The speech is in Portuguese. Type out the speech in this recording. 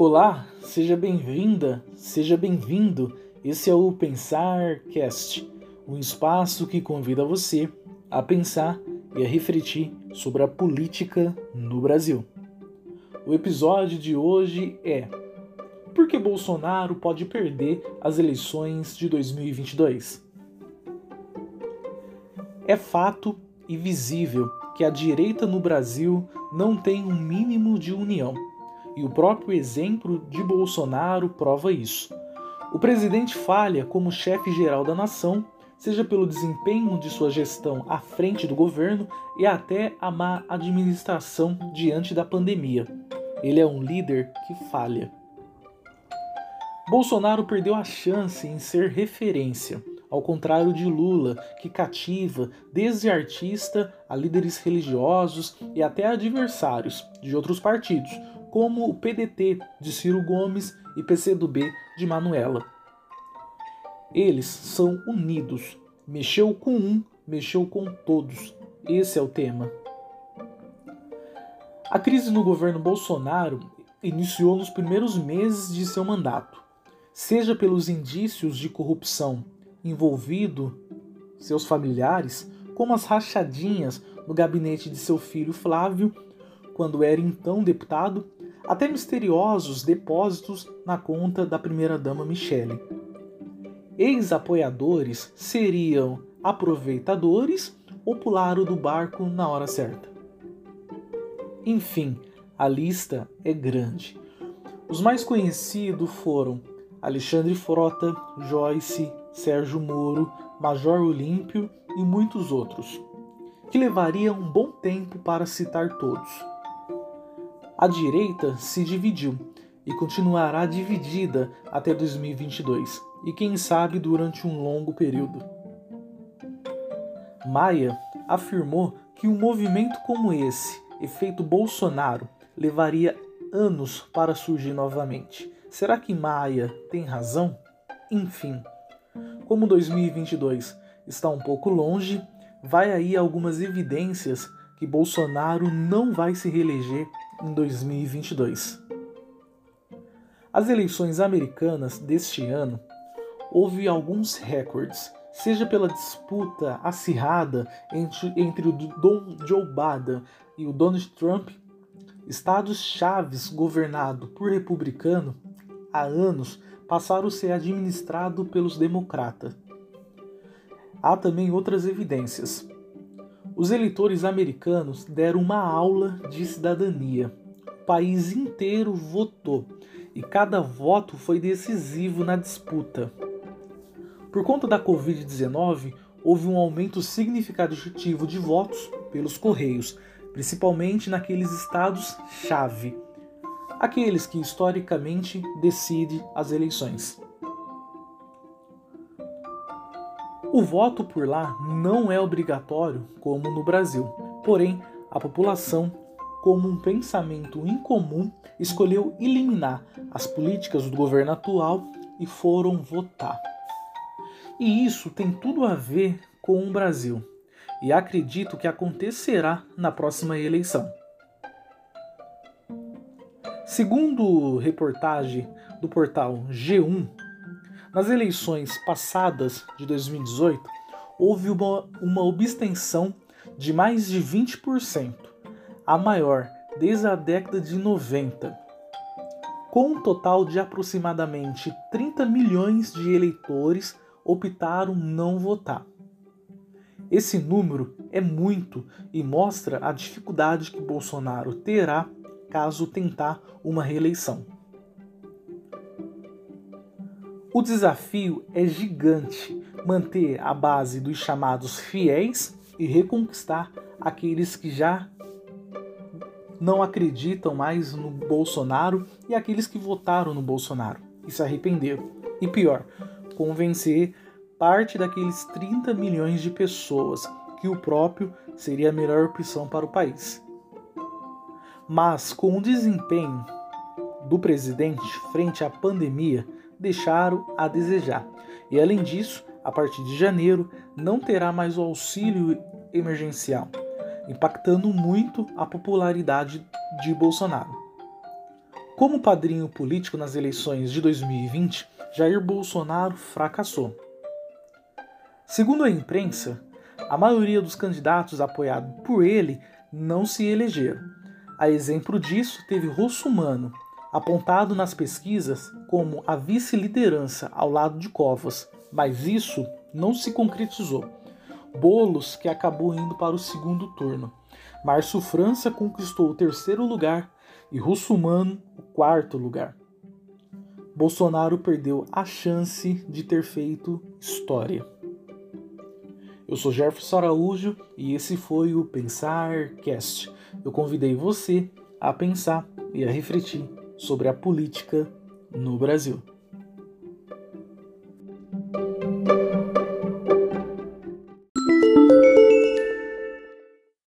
Olá, seja bem-vinda, seja bem-vindo. Esse é o Pensar Cast, um espaço que convida você a pensar e a refletir sobre a política no Brasil. O episódio de hoje é Por que Bolsonaro pode perder as eleições de 2022? É fato e visível que a direita no Brasil não tem um mínimo de união. E o próprio exemplo de Bolsonaro prova isso. O presidente falha como chefe geral da nação, seja pelo desempenho de sua gestão à frente do governo e até a má administração diante da pandemia. Ele é um líder que falha. Bolsonaro perdeu a chance em ser referência ao contrário de Lula, que cativa desde artista a líderes religiosos e até adversários de outros partidos, como o PDT de Ciro Gomes e PCdoB de Manuela. Eles são unidos. Mexeu com um, mexeu com todos. Esse é o tema. A crise no governo Bolsonaro iniciou nos primeiros meses de seu mandato, seja pelos indícios de corrupção envolvido seus familiares, como as rachadinhas no gabinete de seu filho Flávio, quando era então deputado, até misteriosos depósitos na conta da primeira-dama Michele. Ex-apoiadores seriam aproveitadores ou pularam do barco na hora certa. Enfim, a lista é grande. Os mais conhecidos foram Alexandre Frota, Joyce, Sérgio Moro, Major Olímpio e muitos outros, que levaria um bom tempo para citar todos. A direita se dividiu e continuará dividida até 2022 e quem sabe durante um longo período. Maia afirmou que um movimento como esse, efeito Bolsonaro, levaria anos para surgir novamente. Será que Maia tem razão? Enfim, como 2022 está um pouco longe, vai aí algumas evidências que Bolsonaro não vai se reeleger em 2022. As eleições americanas deste ano houve alguns recordes, seja pela disputa acirrada entre, entre o Don Joe Biden e o Donald Trump, estados chaves governados por republicano há anos passaram a ser administrados pelos democratas. Há também outras evidências. Os eleitores americanos deram uma aula de cidadania. O país inteiro votou e cada voto foi decisivo na disputa. Por conta da Covid-19, houve um aumento significativo de votos pelos Correios, principalmente naqueles estados-chave aqueles que historicamente decidem as eleições. O voto por lá não é obrigatório como no Brasil, porém, a população, como um pensamento incomum, escolheu eliminar as políticas do governo atual e foram votar. E isso tem tudo a ver com o Brasil, e acredito que acontecerá na próxima eleição. Segundo reportagem do portal G1, nas eleições passadas de 2018, houve uma, uma abstenção de mais de 20%, a maior desde a década de 90, com um total de aproximadamente 30 milhões de eleitores optaram não votar. Esse número é muito e mostra a dificuldade que Bolsonaro terá caso tentar uma reeleição. O desafio é gigante manter a base dos chamados fiéis e reconquistar aqueles que já não acreditam mais no Bolsonaro e aqueles que votaram no Bolsonaro e se arrependeram. E pior, convencer parte daqueles 30 milhões de pessoas que o próprio seria a melhor opção para o país. Mas com o desempenho do presidente frente à pandemia, deixaram a desejar. E além disso, a partir de janeiro, não terá mais o auxílio emergencial, impactando muito a popularidade de Bolsonaro. Como padrinho político nas eleições de 2020, Jair Bolsonaro fracassou. Segundo a imprensa, a maioria dos candidatos apoiados por ele não se elegeram. A exemplo disso, teve Russumano, apontado nas pesquisas como a vice-liderança ao lado de Covas, mas isso não se concretizou. Bolos, que acabou indo para o segundo turno. Márcio França conquistou o terceiro lugar e Russumano o quarto lugar. Bolsonaro perdeu a chance de ter feito história. Eu sou Jefferson Araújo e esse foi o Pensar Cast. Eu convidei você a pensar e a refletir sobre a política no Brasil.